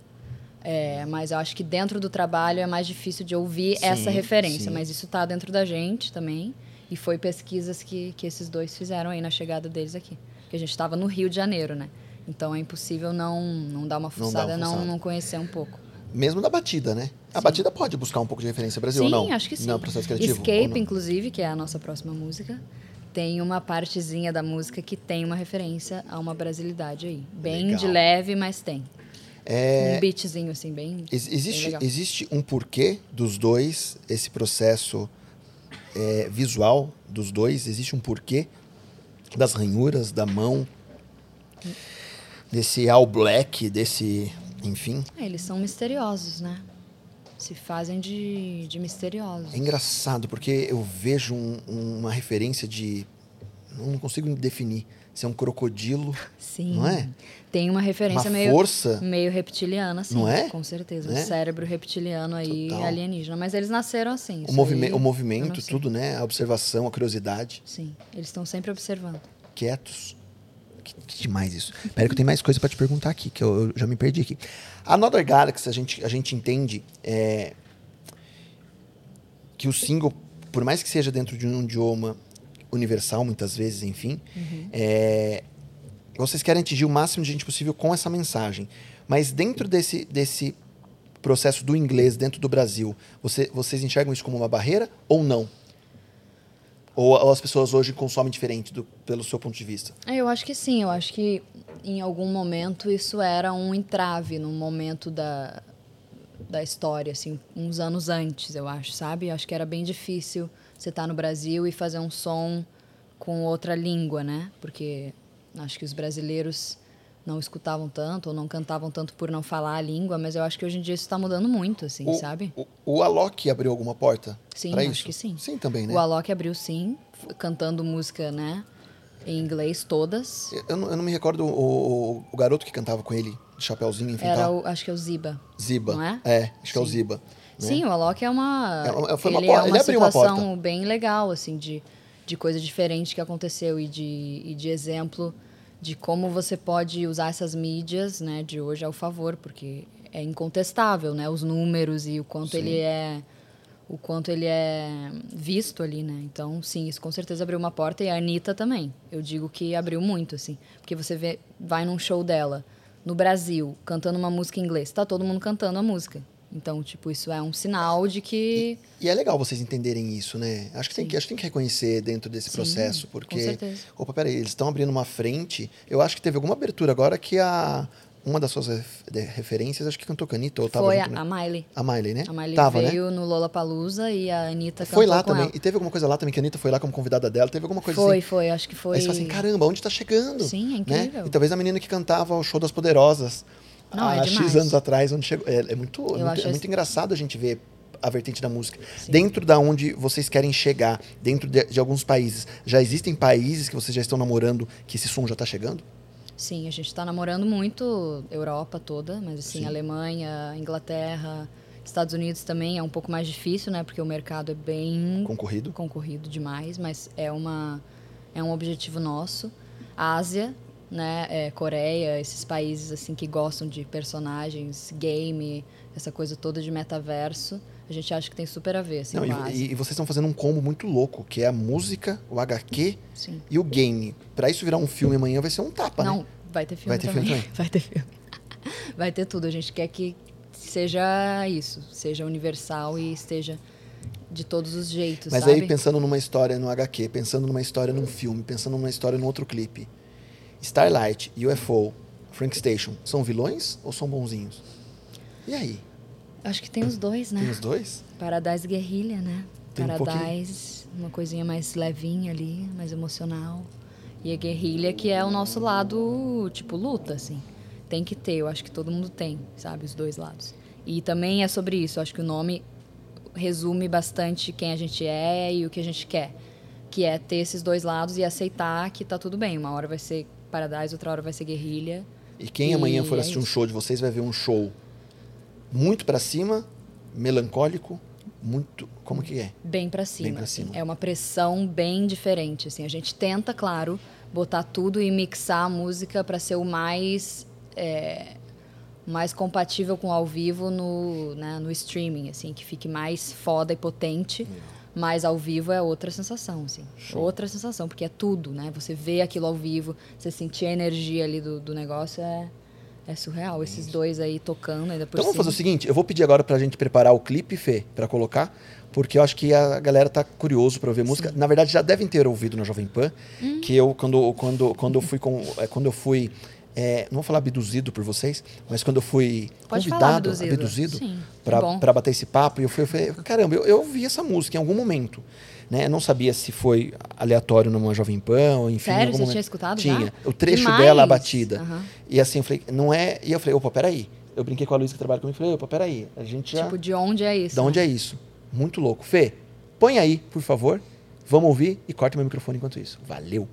É, mas eu acho que dentro do trabalho é mais difícil de ouvir Sim, essa referência, sim. mas isso tá dentro da gente também. E foi pesquisas que, que esses dois fizeram aí na chegada deles aqui. Porque a gente estava no Rio de Janeiro, né? Então é impossível não, não dar uma Não dar uma fuçada, não, fuçada. não conhecer um pouco. Mesmo da batida, né? A Sim. batida pode buscar um pouco de referência Brasil sim, ou não? acho que sim. Não, processo criativo. Escape, não? inclusive, que é a nossa próxima música, tem uma partezinha da música que tem uma referência a uma brasilidade aí. Bem Legal. de leve, mas tem. É, Um beatzinho, assim, bem. Ex- bem existe, legal. existe um porquê dos dois, esse processo é, visual dos dois, existe um porquê das ranhuras, da mão, desse all black, desse. Enfim. É, eles são misteriosos, né? Se fazem de, de misteriosos. É engraçado, porque eu vejo um- uma referência de. Não consigo definir. Se é um crocodilo, Sim. não é? Tem uma referência Uma meio, força. meio reptiliana, sim. Não é? Com certeza. Né? Um cérebro reptiliano aí, Total. alienígena. Mas eles nasceram assim. O, movime aí o movimento, tudo, né? A observação, a curiosidade. Sim, eles estão sempre observando. quietos. Que, que demais isso. Pera que eu tenho mais coisa pra te perguntar aqui, que eu, eu já me perdi aqui. A Another Galaxy, a gente, a gente entende é, que o single, por mais que seja dentro de um idioma universal, muitas vezes, enfim, é, vocês querem atingir o máximo de gente possível com essa mensagem. Mas dentro desse, desse processo do inglês dentro do Brasil, você- vocês enxergam isso como uma barreira ou não? Ou, ou as pessoas hoje consomem diferente do- pelo seu ponto de vista? É, Eu acho que sim, eu acho que em algum momento isso era um entrave num momento da, da história, assim, uns anos antes, eu acho, sabe? Eu acho que era bem difícil você estar no Brasil e fazer um som com outra língua, né? Porque acho que os brasileiros não escutavam tanto ou não cantavam tanto por não falar a língua, mas eu acho que hoje em dia isso está mudando muito, assim, o, sabe? O, o Alok abriu alguma porta? Sim, acho isso? que sim. Sim, também, né? O Alok abriu sim, cantando música, né? Em inglês, todas. Eu, não, eu não me recordo o, o- o garoto que cantava com ele, de chapéuzinho, enfim, Era acho que é o Ziba. Ziba. não é? acho que é o Sim. Né? Sim, o Alok é uma. É uma- foi uma ele porta- é uma ele uma situação porta. bem legal, assim, de, de coisa diferente que aconteceu e de, e de exemplo de como você pode usar essas mídias, né, de hoje ao favor, porque é incontestável, né, os números e o quanto Sim. ele é o quanto ele é visto ali, né? Então, sim, isso com certeza abriu uma porta e a Anitta também. Eu digo que abriu muito, assim. Porque você vê, vai num show dela no Brasil, cantando uma música em inglês, tá todo mundo cantando a música. Então, tipo, isso é um sinal de que. E é legal vocês entenderem isso, né? Acho que, tem que, acho que tem que reconhecer dentro desse Sim, processo, com porque. certeza. Opa, peraí, eles estão abrindo uma frente. Eu acho que teve alguma abertura agora que a. Uma das suas referências, acho que cantou Canita ou tava Foi junto, a, né? a Miley. A Miley, né? A Miley tava, né? veio no Lollapalooza e a Anitta Foi lá com também. ela. E teve alguma coisa lá também que a Anitta foi lá como convidada dela. Teve alguma coisa Foi, assim. foi, acho que foi. Aí você fala assim, caramba, onde tá chegando? Sim, é né? incrível. E talvez a menina que cantava o show das Poderosas Não, há é X anos atrás, onde chegou. É, é muito, é muito, acho é muito esse- engraçado a gente ver a vertente da música. Sim. Dentro da onde vocês querem chegar, dentro de, de alguns países, já existem países que vocês já estão namorando que esse som já tá chegando? Sim, a gente está namorando muito Europa toda, mas assim, Sim. Alemanha, Inglaterra, Estados Unidos também é um pouco mais difícil, né? Porque o mercado é bem Concorrido? concorrido demais, mas é uma é um objetivo nosso. A Ásia, né? É, Coreia, esses países assim que gostam de personagens, game, essa coisa toda de metaverso. A gente acha que tem super a ver, assim, Não, e, e vocês estão fazendo um combo muito louco, que é a música, o HQ Sim. e o game. Pra isso virar um filme amanhã vai ser um tapa, Não, né? vai ter filme Vai ter também. filme também. (laughs) Vai ter filme. (laughs) Vai ter tudo. A gente quer que seja isso, seja universal e esteja de todos os jeitos, Mas sabe? aí pensando numa história no HQ, pensando numa história num filme, pensando numa história num outro clipe. Starlight, UFO, Frank Station, são vilões ou são bonzinhos? E aí? Acho que tem os dois, né? Tem os dois? Paradise Guerrilha, né? Tem um Paradise, uma coisinha mais levinha ali, mais emocional. E a Guerrilha, que é o nosso lado, tipo, luta, assim. Tem que ter, eu acho que todo mundo tem, sabe? Os dois lados. E também é sobre isso, eu acho que o nome resume bastante quem a gente é e o que a gente quer. Que é ter esses dois lados e aceitar que tá tudo bem. Uma hora vai ser Paradise, outra hora vai ser Guerrilha. E quem E amanhã for é assistir um isso. show de vocês vai ver um show muito pra cima, melancólico, muito. Como que é? bem pra cima. pra assim. cima. É uma pressão bem diferente. Assim. A gente tenta, claro, botar tudo e mixar a música para ser o mais é, mais compatível com o ao vivo no, né, no streaming, assim, que fique mais foda e potente. Mas ao vivo é outra sensação, assim. Outra sensação, porque é tudo, né? Você vê aquilo ao vivo, você sentir a energia ali do, do negócio é, é surreal. Esses dois aí tocando ainda por Então vamos fazer o cima. seguinte, eu vou pedir agora pra gente preparar o clipe, Fê, pra colocar, porque eu acho que a galera tá curioso pra ouvir música. Na verdade, já devem ter ouvido na Jovem Pan, Hum. que eu, quando, quando, quando eu fui com. é, Quando eu fui. É, não vou falar abduzido por vocês, mas quando eu fui Pode falar convidado, abduzido. abduzido, bom. pra bater esse papo, eu fui, eu falei, caramba, eu, eu ouvi essa música em algum momento. Né? Eu não sabia se foi aleatório numa Jovem Pan, ou enfim. Sério? Você momento. tinha escutado já? Tinha. O trecho Demais! dela, a batida. Aham. E assim, eu falei, não é. E eu falei, opa, peraí. Eu brinquei com a Luísa que trabalha comigo e falei, opa, peraí. A gente já. Tipo, de onde é isso? Da onde é isso? Muito louco. Fê, põe aí, por favor. Vamos ouvir e corta meu microfone enquanto isso. Valeu!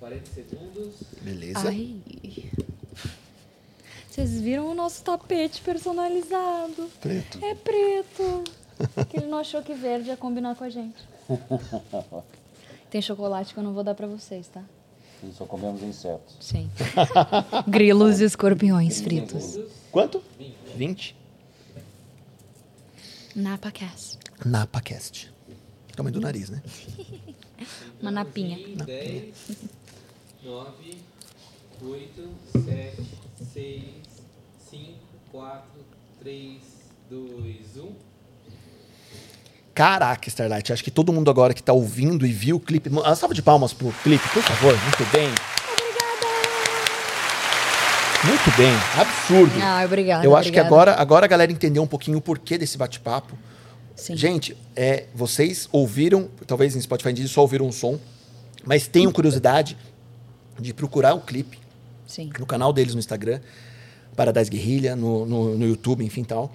40 segundos. Beleza. Ai. Vocês viram o nosso tapete personalizado? Preto. É preto. Que ele não achou que verde ia combinar com a gente. (laughs) Tem chocolate que eu não vou dar pra vocês, tá? E só comemos insetos. Sim. (laughs) Grilos e escorpiões fritos. Quanto? 20. NapaCast. NapaCast. Tamanho do nariz, né? Uma napinha. 10, 9, 8, 7, 6, 5, 4, 3, 2, 1. Caraca, Starlight, acho que todo mundo agora que tá ouvindo e viu o clipe. Uma salva de palmas pro clipe, por favor. Muito bem. Muito bem. Absurdo. Ah, obrigada. Eu acho que obrigada. agora, agora a galera entendeu um pouquinho o porquê desse bate-papo. Sim. Gente, é, vocês ouviram, talvez em Spotify Deezer só ouviram um som, mas tenham curiosidade de procurar o clipe Sim. no canal deles no Instagram, Paradise Guerrilha, no, no, no YouTube, enfim tal.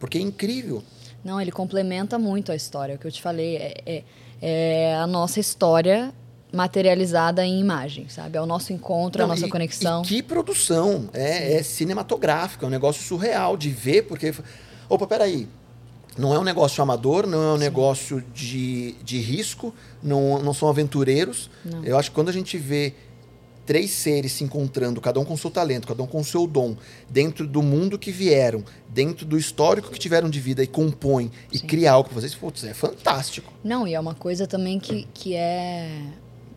Porque é incrível. Não, ele complementa muito a história. O que eu te falei é, é, é a nossa história materializada em imagem, sabe? É o nosso encontro, a Não, nossa e- conexão. E que produção! É, é cinematográfico, é um negócio surreal de ver, porque. Opa, peraí. Não é um negócio amador, não é um negócio de, de risco, não, não são aventureiros. Não. Eu acho que quando a gente vê três seres se encontrando, cada um com seu talento, cada um com seu dom, dentro do mundo que vieram, dentro do histórico que tiveram de vida e compõem e Sim. criar algo pra vocês, putz, é fantástico. Não, e é uma coisa também que, que é.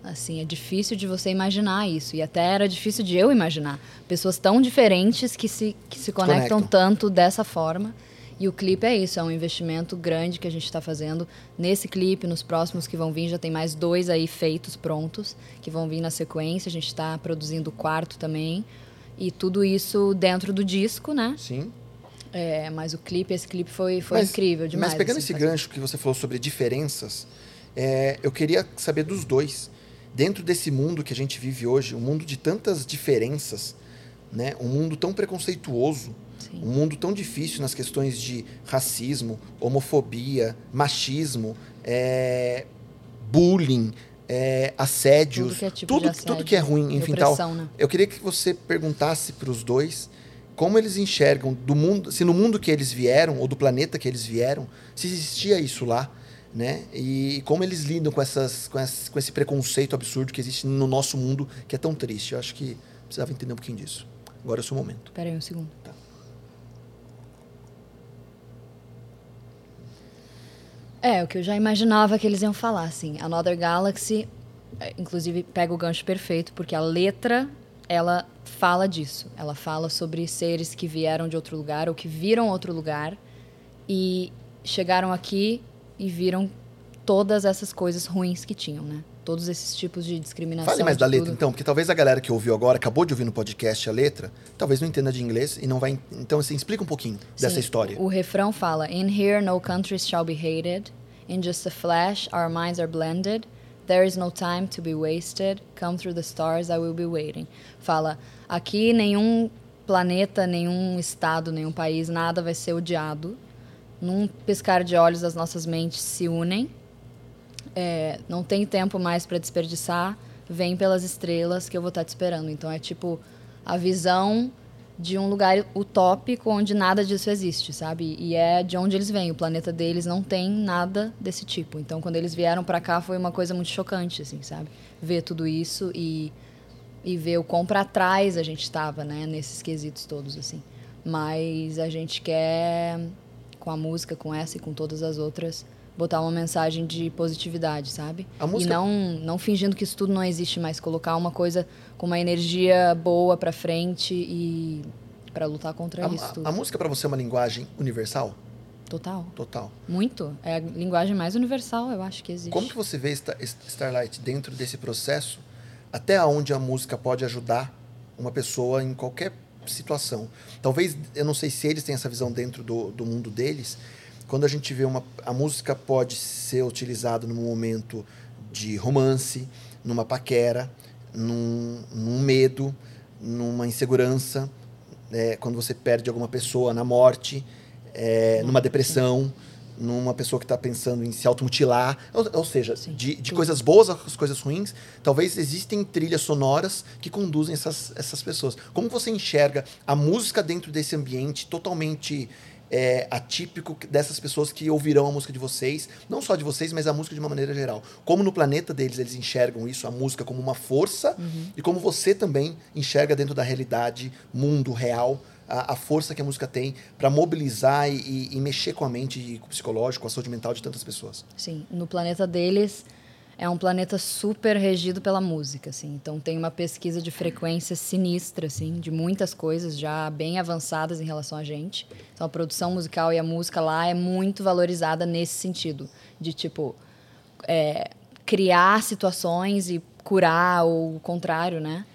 Assim, é difícil de você imaginar isso. E até era difícil de eu imaginar. Pessoas tão diferentes que se, que se conectam, conectam. tanto dessa forma. E o clipe é isso, é um investimento grande que a gente está fazendo nesse clipe, nos próximos que vão vir, já tem mais dois aí feitos, prontos, que vão vir na sequência. A gente está produzindo o quarto também. E tudo isso dentro do disco, né? Sim. É, mas o clipe, esse clipe foi, foi Mas- incrível demais. Mas pegando assim, esse fazer. gancho que você falou sobre diferenças, é, eu queria saber dos dois. Dentro desse mundo que a gente vive hoje, um mundo de tantas diferenças, né? um mundo tão preconceituoso, Sim. um mundo tão difícil nas questões de racismo, homofobia, machismo, é, bullying, é, assédios, Tudo que é tipo tudo, assédio, tudo que é ruim, enfim tal. né? Eu queria que você perguntasse para os dois como eles enxergam do mundo, se no mundo que eles vieram ou do planeta que eles vieram, se existia isso lá, né? E como eles lidam com essas, com esse, com esse preconceito absurdo que existe no nosso mundo que é tão triste. Eu acho que precisava entender um pouquinho disso. Agora é o seu momento. Pera aí um segundo. Tá. É, o que eu já imaginava que eles iam falar, assim. Another Galaxy, é, inclusive, pega o gancho perfeito, porque a letra, ela fala disso. Ela fala sobre seres que vieram de outro lugar ou que viram outro lugar e chegaram aqui e viram todas essas coisas ruins que tinham, né? Todos esses tipos de discriminação. Fale mais da letra, tudo. então, porque talvez a galera que ouviu agora, acabou de ouvir no podcast a letra, talvez não entenda de inglês e não vai. Então, assim, explica um pouquinho dessa Sim, história. O refrão fala: In here no countries shall be hated. In just a flash our minds are blended. There is no time to be wasted. Come through the stars, I will be waiting. Fala: aqui nenhum planeta, nenhum estado, nenhum país, nada vai ser odiado. Num piscar de olhos as nossas mentes se unem. É, não tem tempo mais para desperdiçar. Vem pelas estrelas que eu vou estar te esperando. Então é tipo a visão de um lugar utópico onde nada disso existe, sabe? E é de onde eles vêm. O planeta deles não tem nada desse tipo. Então quando eles vieram para cá foi uma coisa muito chocante, assim, sabe? Ver tudo isso e e ver o quão para trás a gente estava, né, nesses quesitos todos assim. Mas a gente quer com a música, com essa e com todas as outras botar uma mensagem de positividade, sabe? A música- E não não fingindo que isso tudo não existe mais, colocar uma coisa com uma energia boa para frente e para lutar contra isso A, tudo. a música pra você é uma linguagem universal? Total. Total. Muito. É a linguagem mais universal, eu acho que existe. Como que você vê Sta- Starlight dentro desse processo? Até onde a música pode ajudar uma pessoa em qualquer situação? Talvez, eu não sei se eles têm essa visão dentro do, do mundo deles. Quando a gente vê uma... A música pode ser utilizada num momento de romance, numa paquera, num, num medo, numa insegurança, é, quando você perde alguma pessoa na morte, é, numa depressão, numa pessoa que está pensando em se automutilar, ou, ou seja, Sim, de, de coisas boas às coisas ruins, talvez existem trilhas sonoras que conduzem essas, essas pessoas. Como você enxerga a música dentro desse ambiente totalmente é, atípico dessas pessoas que ouvirão a música de vocês, não só de vocês, mas a música de uma maneira geral. Como no planeta deles eles enxergam isso, a música como uma força, e como você também enxerga dentro da realidade, mundo real, a, a força que a música tem para mobilizar e, e- e mexer com a mente e com o psicológico, com a saúde mental de tantas pessoas. Sim, no planeta deles é um planeta super regido pela música, assim. Então tem uma pesquisa de frequência sinistra, assim, de muitas coisas já bem avançadas em relação a gente. Então a produção musical e a música lá é muito valorizada nesse sentido, de tipo é, criar situações e curar ou o contrário, né?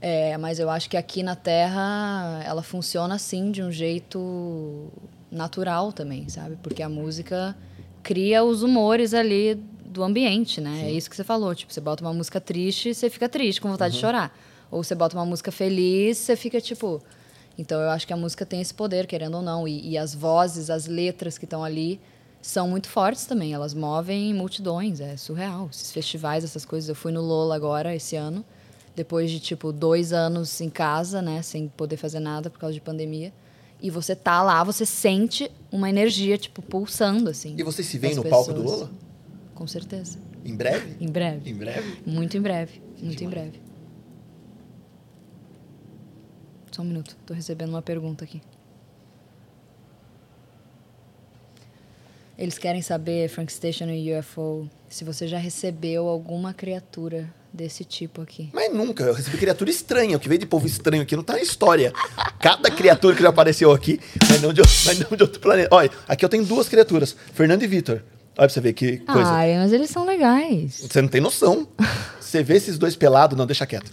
É, mas eu acho que aqui na Terra ela funciona assim de um jeito natural também, sabe? Porque a música cria os humores ali do ambiente, né? É isso que você falou. Tipo, você bota uma música triste, você fica triste, com vontade de chorar. Ou você bota uma música feliz, você fica tipo. Então eu acho que a música tem esse poder, querendo ou não. E, e as vozes, as letras que estão ali são muito fortes também. Elas movem multidões, é surreal. Esses festivais, essas coisas. Eu fui no Lola agora, esse ano, depois de tipo dois anos em casa, né, sem poder fazer nada por causa de pandemia. E você tá lá, você sente uma energia tipo pulsando assim. E vocês se veem das no palco do pessoas. Lola? Com certeza. Em breve? Em breve. Em breve? Muito em breve. Muito em demais. breve. Só um minuto, tô recebendo uma pergunta aqui. Eles querem saber, Frank Station e UFO, se você já recebeu alguma criatura desse tipo aqui. Mas nunca. Eu recebi criatura estranha. O que veio de povo estranho aqui não tá na história. Cada criatura que já apareceu aqui, mas não de, mas não de outro planeta. Olha, aqui eu tenho duas criaturas, Fernando e Vitor. Olha pra você ver que coisa. Ai, mas eles são legais. Você não tem noção. Você vê esses dois pelados, não, deixa quieto.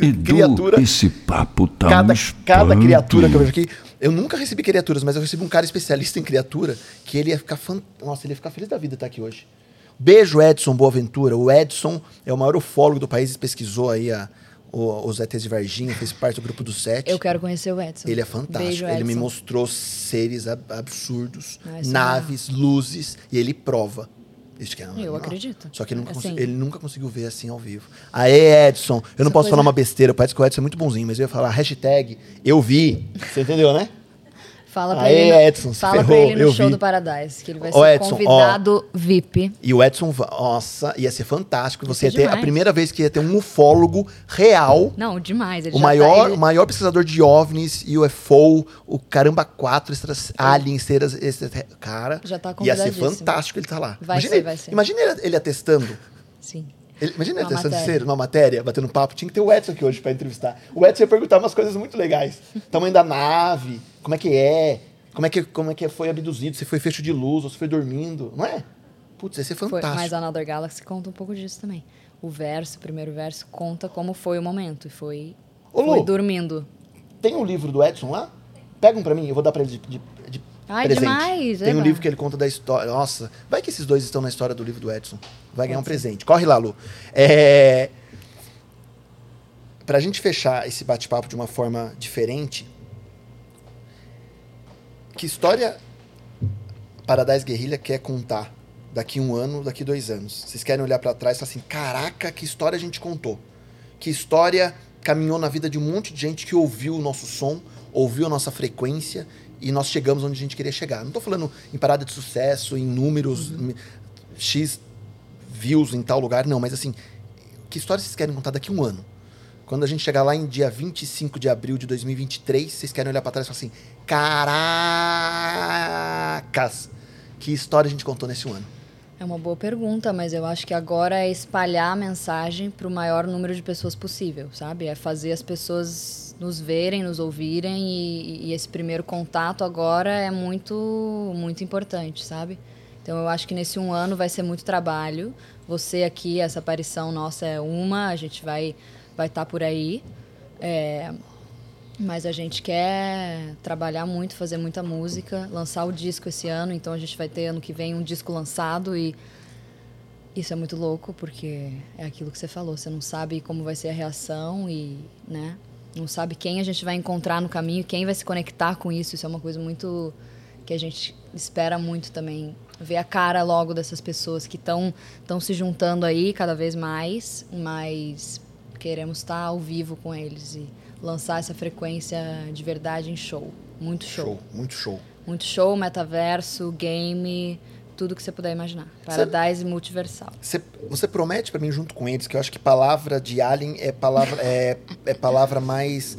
Edu, criatura- esse papo tá cada, um cada criatura que eu vejo aqui. Eu nunca recebi criaturas, mas eu recebi um cara especialista em criatura que ele ia ficar fan... Nossa, ele ia ficar feliz da vida estar aqui hoje. Beijo, Edson Boaventura. O Edson é o maior ufólogo do país, pesquisou aí a, o- os ETs de Varginha, fez parte do grupo dos sete. Eu quero conhecer o Edson. Ele é fantástico. Beijo, ele me mostrou seres ab- absurdos, Ah, é naves, luzes, e ele prova. Isso que é Eu não. acredito. Só que ele nunca, Assim. ele nunca conseguiu ver assim ao vivo. Aê, Edson, eu não Essa posso coisa- falar uma besteira, parece que o Edson é muito bonzinho, mas eu ia falar hashtag eu vi. Você entendeu, né? Fala pra Aê, ele, no- Edson, fala pra ferrou, ele no show vi. do Paradise, que ele vai ser Edson, ó. convidado VIP. E o Edson, nossa, ia ser fantástico. Você ia ter a demais. primeira vez que ia ter um ufólogo real. Não, demais. O já maior, tá, ele- o maior pesquisador de OVNIs, UFO, o caramba 4, extra, aliens, seres, extra, cara. Já tá Ia ser fantástico ele estar lá. Vai imagina ser, ele, vai ser. Imagina ele, ele atestando. Sim. Ele, imagina ele Uma atestando matéria. ser numa matéria, batendo papo. Tinha que ter o Edson aqui hoje pra entrevistar. O Edson ia perguntar umas coisas muito legais. (laughs) Tamanho da nave, como é que é, como é que, como é que foi abduzido, se foi fecho de luz ou se foi dormindo, não é? Putz, ser Foi, fantástico. mas a Another Galaxy conta um pouco disso também. O verso, o primeiro verso, conta como foi o momento. E foi, Ô, Lu, foi dormindo. Tem um livro do Edson lá? Pega um pra mim, eu vou dar pra ele de, de Ai, presente. demais, Tem um eba. livro que ele conta da história. Nossa, vai que esses dois estão na história do livro do Edson. Vai ganhar um presente. Corre lá, Lu. É... Pra gente fechar esse bate-papo de uma forma diferente, que história Paradise Guerrilha quer contar daqui um ano, daqui dois anos? Vocês querem olhar pra trás e falar assim, caraca, que história a gente contou? Que história caminhou na vida de um monte de gente que ouviu o nosso som, ouviu a nossa frequência e nós chegamos onde a gente queria chegar. Não tô falando em parada de sucesso, em números, em X views em tal lugar, não, mas assim, que história vocês querem contar daqui um ano? Quando a gente chegar lá em dia 25 de abril de 2023, vocês querem olhar pra trás e falar assim: caracas, que história a gente contou nesse um ano? É uma boa pergunta, mas eu acho que agora é espalhar a mensagem para o maior número de pessoas possível, sabe? É fazer as pessoas nos verem, nos ouvirem e, e esse primeiro contato agora é muito, muito importante, sabe? Então eu acho que nesse um ano vai ser muito trabalho. Você aqui, essa aparição nossa é uma, a gente vai vai estar por aí. É, mas a gente quer trabalhar muito, fazer muita música, lançar o disco esse ano, então a gente vai ter ano que vem um disco lançado e isso é muito louco porque é aquilo que você falou, você não sabe como vai ser a reação e, né, não sabe quem a gente vai encontrar no caminho, quem vai se conectar com isso, isso é uma coisa muito que a gente espera muito também ver a cara logo dessas pessoas que estão estão se juntando aí cada vez mais, mas queremos estar ao vivo com eles e lançar essa frequência de verdade em show. Muito show. Show, muito show. Muito show, metaverso, game, tudo que você puder imaginar. Paradise multiversal. Você, você promete pra mim junto com eles que eu acho que palavra de alien é palavra é, é palavra mais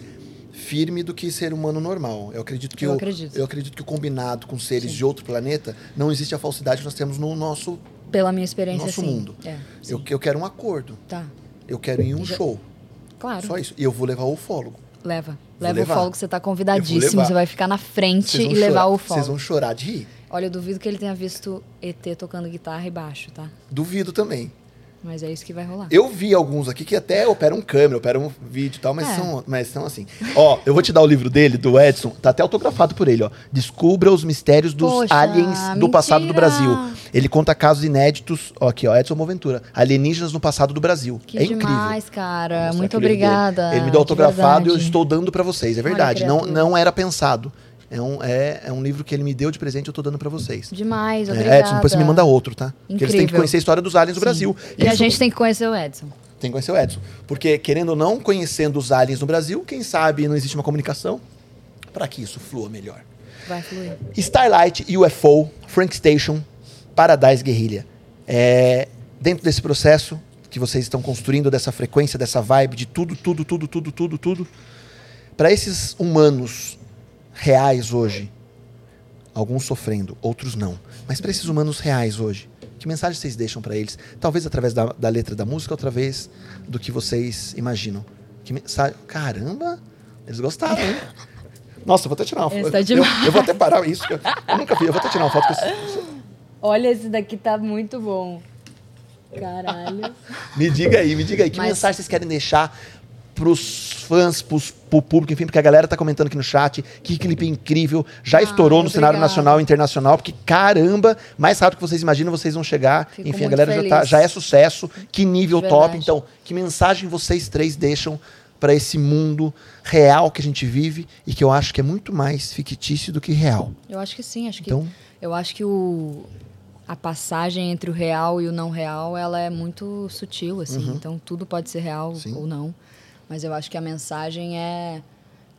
firme do que ser humano normal. Eu acredito que Eu o, acredito. eu acredito que o combinado com seres de outro planeta não existe a falsidade que nós temos no nosso Pela minha experiência, nosso sim. mundo. É, sim. eu, eu quero um acordo. Tá, Eu quero ir em um Já- show. claro. Só isso. E eu vou levar o ufólogo. Leva. Vou Leva levar. o fólogo, você tá vou convidadíssimo. Você vai ficar na frente Vocês e vão levar chorar- o Vocês fólogo. vão chorar de rir. Olha, eu duvido que ele tenha visto ET tocando guitarra e baixo, tá? Duvido também. Mas é isso que vai rolar. Eu vi alguns aqui que até operam câmera, operam vídeo e tal, mas, É. são, mas são assim. Ó, eu vou te dar o livro dele, do Edson, tá até autografado por ele, ó. Descubra os mistérios dos Poxa, aliens do passado do mentira! Brasil. Ele conta casos inéditos, ó, aqui, ó, Edson Moventura. Alienígenas no passado do Brasil. Que é incrível. demais, cara. Muito obrigada. Ele me deu de autografado e eu estou dando pra vocês, é verdade. Não, não era pensado. É um, é, é um livro que ele me deu de presente eu tô dando pra vocês. Demais, É, obrigada. Edson, depois você me manda outro, tá? Porque eles têm que Incrível. conhecer a história dos aliens do Sim. Brasil. E a gente tem que conhecer o Edson. tem que conhecer o Edson. Porque, querendo ou não, conhecendo os aliens no Brasil, quem sabe não existe uma comunicação para que isso flua melhor. Vai fluir. Starlight, UFO, Frank Station, Paradise Guerrilha. É, dentro desse processo que vocês estão construindo, dessa frequência, dessa vibe, de tudo, tudo, tudo, tudo, tudo, tudo, para esses humanos reais hoje, alguns sofrendo, outros não, mas para esses humanos reais hoje, que mensagem vocês deixam para eles? Talvez através da, da letra da música, ou através do que vocês imaginam. Que mensagem? Caramba, eles gostaram, hein? (laughs) Nossa, eu vou até tirar uma foto. tá eu, eu vou até parar isso. Eu, eu nunca vi. Eu vou até tirar uma foto com esse. Olha, esse daqui tá muito bom. Caralho. (laughs) Me diga aí, me diga aí. Que Mas- mensagem vocês querem deixar pros fãs, pros, pro público, enfim, porque a galera tá comentando aqui no chat que clipe incrível, já Ah, estourou no cenário nacional e internacional, porque caramba, mais rápido que vocês imaginam, vocês vão chegar. Fico enfim, a galera já, tá- já é sucesso, que nível top. Então, que mensagem vocês três deixam para esse mundo real que a gente vive e que eu acho que é muito mais fictício do que real. Eu acho que sim, acho que Então, eu acho que o a passagem entre o real e o não real, ela é muito sutil assim. Então tudo pode ser real Uhum. Sim. ou não. Mas eu acho que a mensagem é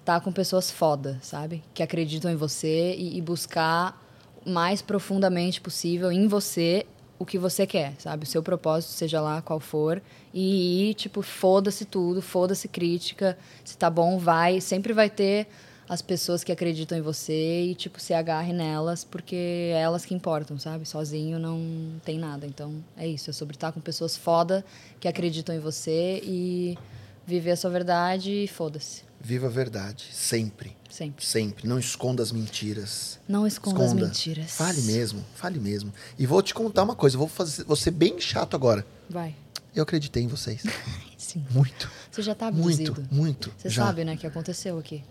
estar com pessoas foda, sabe? Que acreditam em você e, e buscar mais profundamente possível em você o que você quer, sabe? O seu propósito, seja lá qual for. E tipo, foda-se tudo, foda-se crítica. Se tá bom, vai. Sempre vai ter as pessoas que acreditam em você e, tipo, se agarre nelas, porque é elas que importam, sabe? Sozinho não tem nada. Então, é isso. É sobre estar com pessoas foda que acreditam em você e viver a sua verdade e foda-se. viva a verdade, sempre. Sempre. Sempre. Não esconda as mentiras. Não esconda, as mentiras. Fale mesmo, fale mesmo. E vou te contar uma coisa, vou fazer, vou ser bem chato agora. Vai. Eu acreditei em vocês. (laughs) Sim. Muito, Você já tá abduzido. muito, muito. Você já. sabe, né, que aconteceu aqui.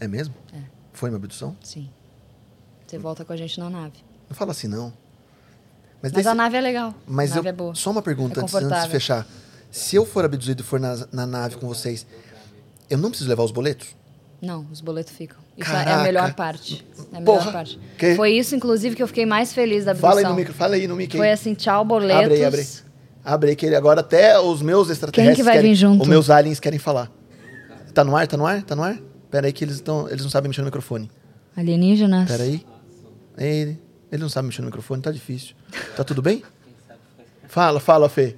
É mesmo? É. Foi uma abdução? Sim. Você volta com a gente na nave. Não fala assim, não. Mas, Mas desse- a nave é legal. mas a nave eu- é boa. só uma pergunta É antes, antes de fechar. Se eu for abduzido e for na, na nave com vocês, eu não preciso levar os boletos? Não, os boletos ficam. Isso é Caraca. a melhor parte. É a melhor Porra. parte. Que- Foi isso, inclusive, que eu fiquei mais feliz da abdução. Fala aí no micro, fala aí no mic. aí. Foi assim, tchau, boletos. Abre aí, abre aí. Abre aí, que ele agora até os meus extraterrestres Quem que vai querem, vir junto? Os meus aliens querem falar. Tá no ar? Tá no ar? Tá no ar? Pera aí que eles, tão, eles não sabem mexer no microfone. Alienígenas. Pera aí. Ele, ele não sabe mexer no microfone, tá difícil. Tá tudo bem? Fala, fala, Fê.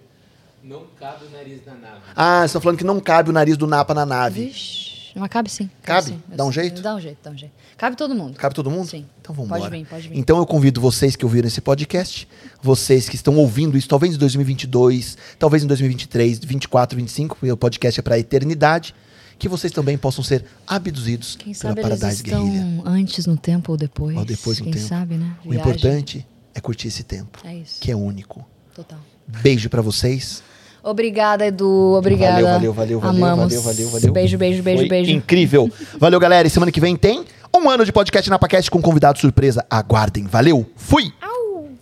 Não cabe o nariz na nave. Ah, vocês estão falando que não cabe o nariz do Napa na nave. Vixe, mas cabe sim. Cabe? sim. Dá um jeito? Dá um jeito, dá um jeito. Cabe todo mundo. Cabe todo mundo? Sim. Então vamos embora. Pode vir, pode vir. Então eu convido vocês que ouviram esse podcast, vocês que estão ouvindo isso, talvez em 2022, talvez em 2023, 24, 25, porque o podcast é para a eternidade, que vocês também possam ser abduzidos Quem pela sabe eles Paradise estão Guerrilha. antes no tempo ou depois. Ou depois no Quem tempo. sabe, né? O Viagem. importante é curtir esse tempo, É isso. que é único. Total. Beijo para vocês. Obrigada, Edu. Obrigada. Valeu, valeu, valeu, valeu, Amamos. valeu, valeu, valeu. Beijo, beijo, beijo, Foi beijo. Incrível. Valeu, galera. E semana que vem tem um ano de podcast na Paquete com convidado surpresa. Aguardem. Valeu. Fui.